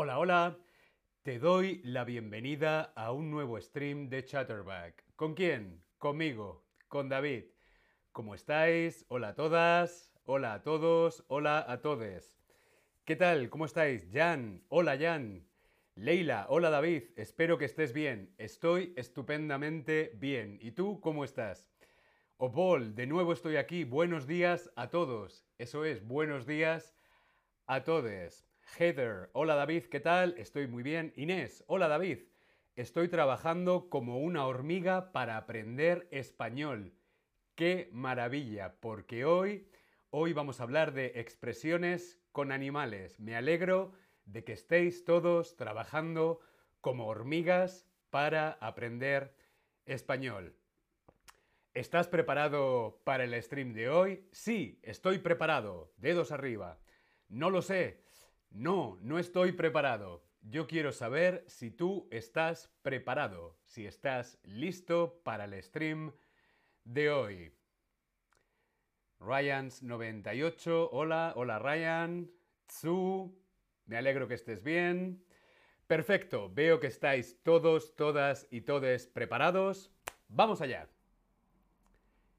Hola, hola. Te doy la bienvenida a un nuevo stream de Chatterback. ¿Con quién? Conmigo, con David. ¿Cómo estáis? Hola a todas, hola a todos, hola a todes. ¿Qué tal? ¿Cómo estáis? Jan, hola Jan. Leila, hola David, espero que estés bien. Estoy estupendamente bien. ¿Y tú cómo estás? Opol, de nuevo estoy aquí. Buenos días a todos. Eso es, buenos días a todos. Heather, hola David, ¿qué tal? Estoy muy bien. Inés, hola David. Estoy trabajando como una hormiga para aprender español. ¡Qué maravilla! Porque hoy, hoy vamos a hablar de expresiones con animales. Me alegro de que estéis todos trabajando como hormigas para aprender español. ¿Estás preparado para el stream de hoy? Sí, estoy preparado. Dedos arriba. No lo sé. No, no estoy preparado. Yo quiero saber si tú estás preparado, si estás listo para el stream de hoy. Ryans98, hola, hola Ryan. Tsu, me alegro que estés bien. Perfecto, veo que estáis todos, todas y todes preparados. Vamos allá.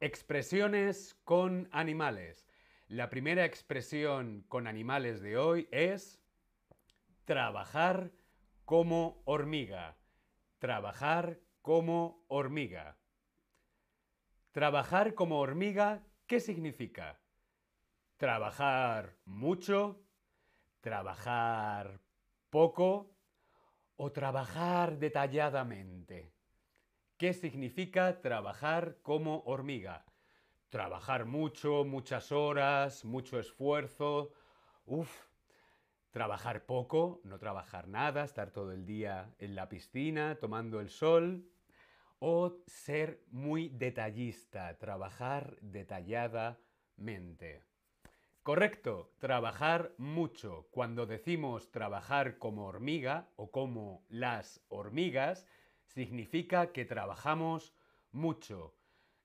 Expresiones con animales. La primera expresión con animales de hoy es trabajar como hormiga. Trabajar como hormiga. Trabajar como hormiga, ¿qué significa? Trabajar mucho, trabajar poco o trabajar detalladamente. ¿Qué significa trabajar como hormiga? Trabajar mucho, muchas horas, mucho esfuerzo. Uf, trabajar poco, no trabajar nada, estar todo el día en la piscina tomando el sol. O ser muy detallista, trabajar detalladamente. Correcto, trabajar mucho. Cuando decimos trabajar como hormiga o como las hormigas, significa que trabajamos mucho.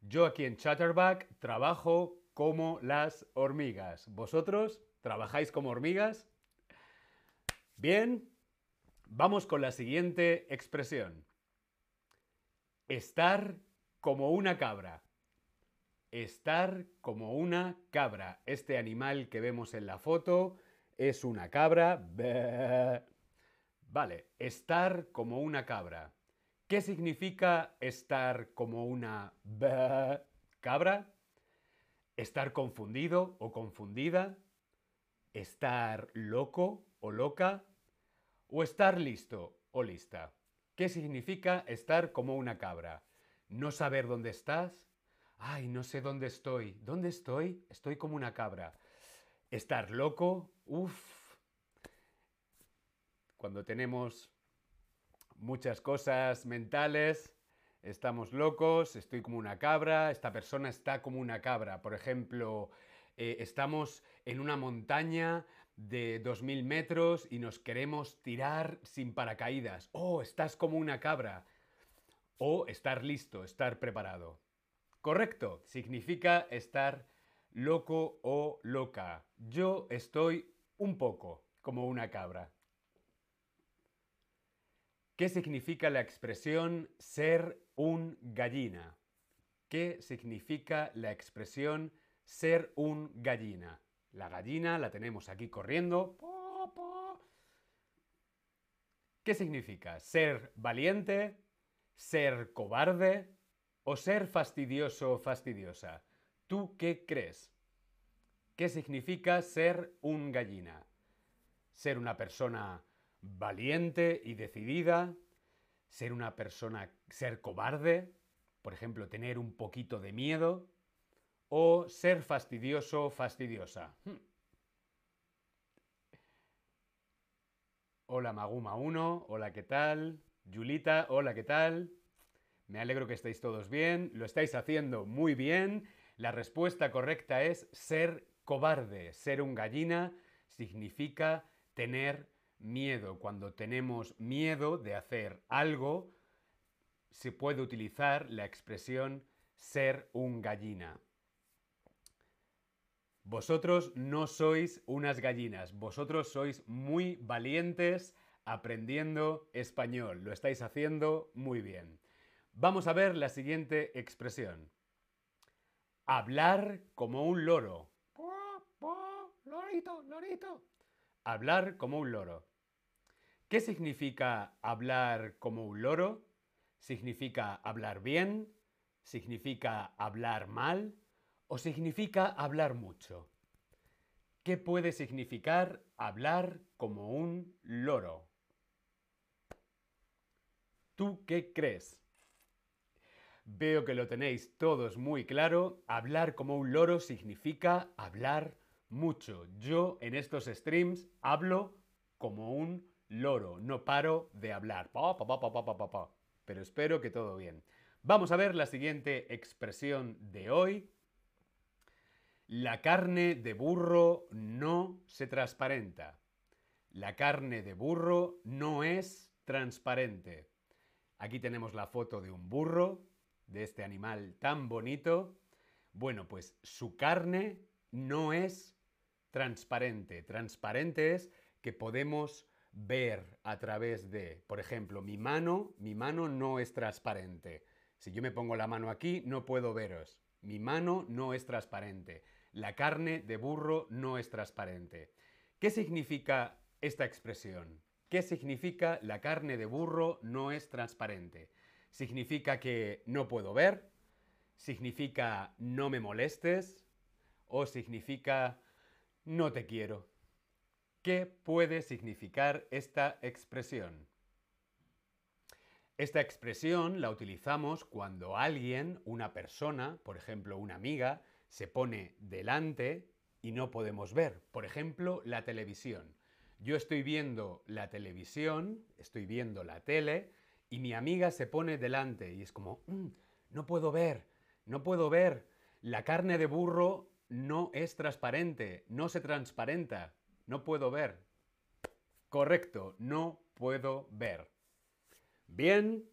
Yo aquí en Chatterback trabajo como las hormigas. ¿Vosotros trabajáis como hormigas? Bien, vamos con la siguiente expresión. Estar como una cabra. Estar como una cabra. Este animal que vemos en la foto es una cabra. Vale, estar como una cabra. ¿Qué significa estar como una cabra? ¿Estar confundido o confundida? ¿Estar loco o loca? ¿O estar listo o lista? ¿Qué significa estar como una cabra? ¿No saber dónde estás? Ay, no sé dónde estoy. ¿Dónde estoy? Estoy como una cabra. Estar loco, uff. Cuando tenemos muchas cosas mentales, estamos locos, estoy como una cabra, esta persona está como una cabra. Por ejemplo, eh, estamos en una montaña de 2.000 metros y nos queremos tirar sin paracaídas. Oh, estás como una cabra. O estar listo, estar preparado. Correcto, significa estar loco o loca. Yo estoy un poco como una cabra. ¿Qué significa la expresión ser un gallina? ¿Qué significa la expresión ser un gallina? La gallina la tenemos aquí corriendo. ¿Qué significa? ¿Ser valiente? ¿Ser cobarde? o ser fastidioso o fastidiosa. ¿Tú qué crees? ¿Qué significa ser un gallina? ¿Ser una persona valiente y decidida? ¿Ser una persona, ser cobarde? Por ejemplo, tener un poquito de miedo. ¿O ser fastidioso fastidiosa? Hmm. Hola Maguma 1, hola, ¿qué tal? Julita, hola, ¿qué tal? Me alegro que estéis todos bien, lo estáis haciendo muy bien. La respuesta correcta es ser cobarde. Ser un gallina significa tener miedo. Cuando tenemos miedo de hacer algo, se puede utilizar la expresión ser un gallina. Vosotros no sois unas gallinas, vosotros sois muy valientes aprendiendo español, lo estáis haciendo muy bien. Vamos a ver la siguiente expresión. Hablar como un loro. Lorito, lorito. Hablar como un loro. ¿Qué significa hablar como un loro? ¿Significa hablar bien? ¿Significa hablar mal? ¿O significa hablar mucho? ¿Qué puede significar hablar como un loro? ¿Tú qué crees? Veo que lo tenéis todos muy claro. Hablar como un loro significa hablar mucho. Yo en estos streams hablo como un loro. No paro de hablar. Pero espero que todo bien. Vamos a ver la siguiente expresión de hoy. La carne de burro no se transparenta. La carne de burro no es transparente. Aquí tenemos la foto de un burro, de este animal tan bonito. Bueno, pues su carne no es transparente. Transparente es que podemos ver a través de, por ejemplo, mi mano, mi mano no es transparente. Si yo me pongo la mano aquí, no puedo veros. Mi mano no es transparente. La carne de burro no es transparente. ¿Qué significa esta expresión? ¿Qué significa la carne de burro no es transparente? ¿Significa que no puedo ver? ¿Significa no me molestes? ¿O significa no te quiero? ¿Qué puede significar esta expresión? Esta expresión la utilizamos cuando alguien, una persona, por ejemplo una amiga, se pone delante y no podemos ver. Por ejemplo, la televisión. Yo estoy viendo la televisión, estoy viendo la tele y mi amiga se pone delante y es como, mm, no puedo ver, no puedo ver. La carne de burro no es transparente, no se transparenta. No puedo ver. Correcto, no puedo ver. Bien.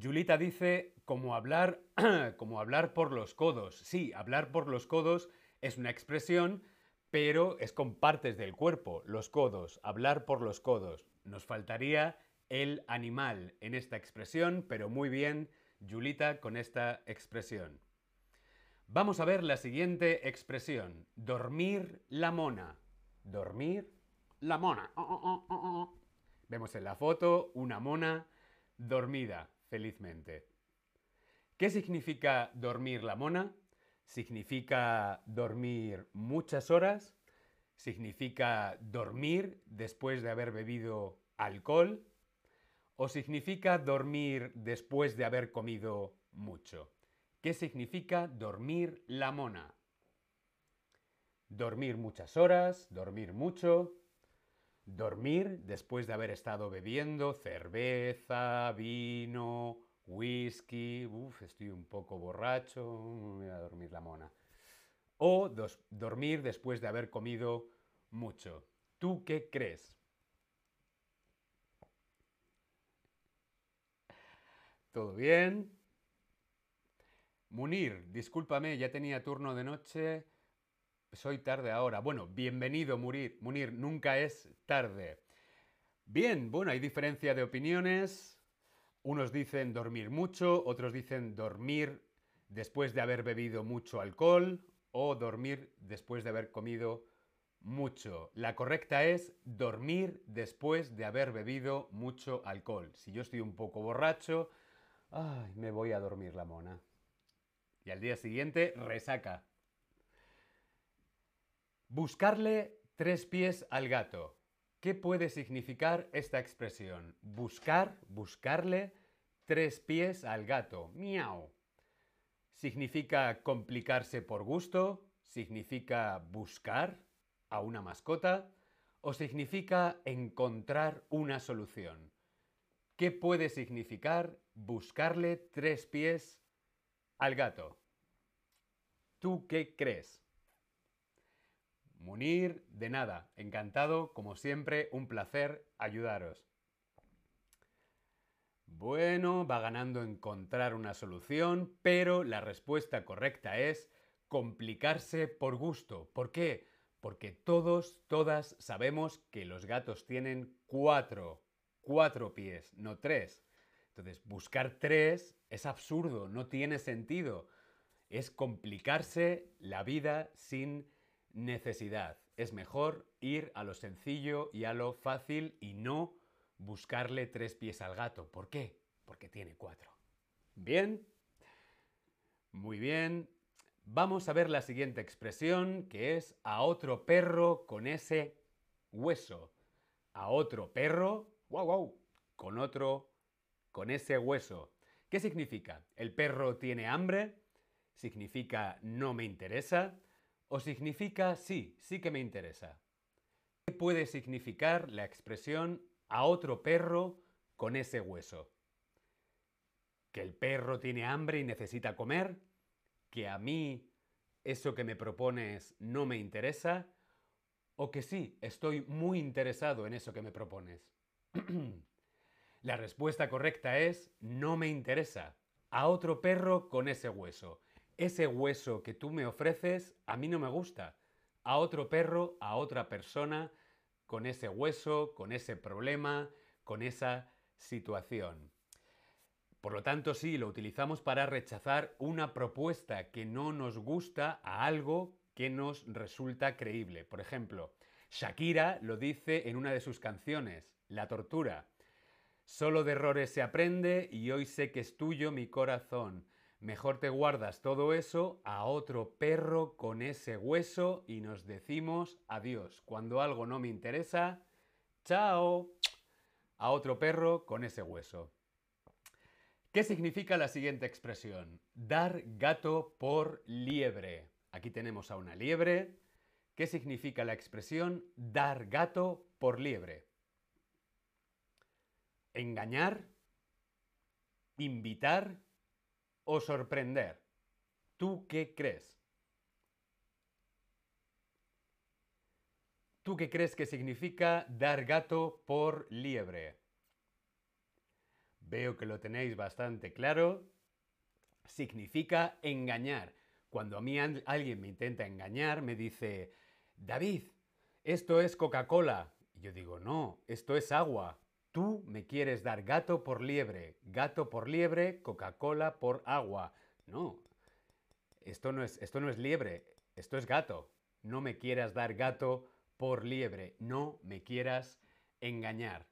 Julita dice, como hablar, como hablar por los codos. Sí, hablar por los codos es una expresión, pero es con partes del cuerpo, los codos, hablar por los codos. Nos faltaría el animal en esta expresión, pero muy bien, Julita, con esta expresión. Vamos a ver la siguiente expresión. Dormir la mona. Dormir la mona. Oh, oh, oh, Vemos en la foto una mona dormida felizmente. ¿Qué significa dormir la mona? Significa dormir muchas horas. Significa dormir después de haber bebido alcohol. O significa dormir después de haber comido mucho. ¿Qué significa dormir la mona? Dormir muchas horas, dormir mucho, dormir después de haber estado bebiendo cerveza, vino, whisky, Uf, estoy un poco borracho, voy a dormir la mona. O dormir después de haber comido mucho. ¿Tú qué crees? ¿Todo bien? Munir, discúlpame, ya tenía turno de noche. Soy tarde ahora. Bueno, bienvenido, Munir. Munir, nunca es tarde. Bien, bueno, hay diferencia de opiniones. Unos dicen dormir mucho, otros dicen dormir después de haber bebido mucho alcohol o dormir después de haber comido mucho. La correcta es dormir después de haber bebido mucho alcohol. Si yo estoy un poco borracho, ay, me voy a dormir la mona. Y al día siguiente, resaca. Buscarle tres pies al gato. ¿Qué puede significar esta expresión? Buscar, buscarle tres pies al gato. Miau. ¿Significa complicarse por gusto? ¿Significa buscar a una mascota? ¿O significa encontrar una solución? ¿Qué puede significar buscarle tres pies al gato. ¿Tú qué crees? Munir, de nada, encantado, como siempre, un placer ayudaros. Bueno, va ganando encontrar una solución, pero la respuesta correcta es complicarse por gusto. ¿Por qué? Porque todos, todas sabemos que los gatos tienen cuatro, cuatro pies, no tres. Entonces, buscar tres es absurdo, no tiene sentido. Es complicarse la vida sin necesidad. Es mejor ir a lo sencillo y a lo fácil y no buscarle tres pies al gato. ¿Por qué? Porque tiene cuatro. ¿Bien? Muy bien. Vamos a ver la siguiente expresión, que es a otro perro con ese hueso. A otro perro, wow, wow, con otro, con ese hueso. ¿Qué significa? ¿El perro tiene hambre? ¿Significa no me interesa? ¿O significa sí, sí que me interesa? ¿Qué puede significar la expresión a otro perro con ese hueso? ¿Que el perro tiene hambre y necesita comer? ¿Que a mí eso que me propones no me interesa? ¿O que sí, estoy muy interesado en eso que me propones? La respuesta correcta es no me interesa. A otro perro con ese hueso. Ese hueso que tú me ofreces a mí no me gusta. A otro perro, a otra persona con ese hueso, con ese problema, con esa situación. Por lo tanto, sí, lo utilizamos para rechazar una propuesta que no nos gusta a algo que nos resulta creíble. Por ejemplo, Shakira lo dice en una de sus canciones, La tortura. Solo de errores se aprende y hoy sé que es tuyo mi corazón. Mejor te guardas todo eso a otro perro con ese hueso y nos decimos adiós. Cuando algo no me interesa, chao. A otro perro con ese hueso. ¿Qué significa la siguiente expresión? Dar gato por liebre. Aquí tenemos a una liebre. ¿Qué significa la expresión dar gato por liebre? Engañar, invitar o sorprender. ¿Tú qué crees? ¿Tú qué crees que significa dar gato por liebre? Veo que lo tenéis bastante claro. Significa engañar. Cuando a mí alguien me intenta engañar, me dice, David, esto es Coca-Cola. Y yo digo, no, esto es agua. Tú me quieres dar gato por liebre, gato por liebre, Coca-Cola por agua. No, esto no, es, esto no es liebre, esto es gato. No me quieras dar gato por liebre, no me quieras engañar.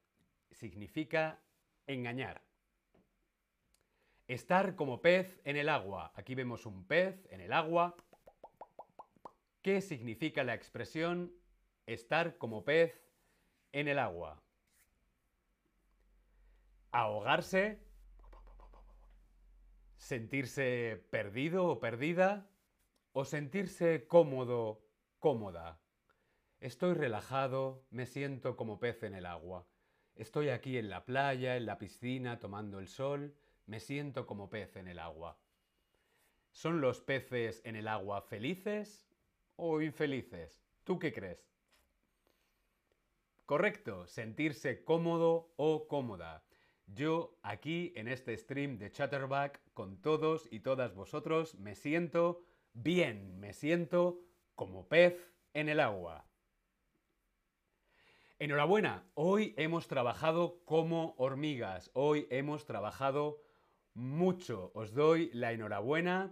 Significa engañar. Estar como pez en el agua. Aquí vemos un pez en el agua. ¿Qué significa la expresión estar como pez en el agua? Ahogarse, sentirse perdido o perdida, o sentirse cómodo, cómoda. Estoy relajado, me siento como pez en el agua. Estoy aquí en la playa, en la piscina, tomando el sol, me siento como pez en el agua. ¿Son los peces en el agua felices o infelices? ¿Tú qué crees? Correcto, sentirse cómodo o cómoda. Yo aquí en este stream de Chatterback con todos y todas vosotros me siento bien, me siento como pez en el agua. Enhorabuena, hoy hemos trabajado como hormigas, hoy hemos trabajado mucho. Os doy la enhorabuena.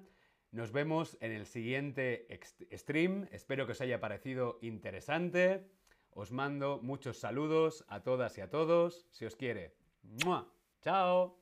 Nos vemos en el siguiente stream. Espero que os haya parecido interesante. Os mando muchos saludos a todas y a todos. Si os quiere. ¡Mua! ¡Chao!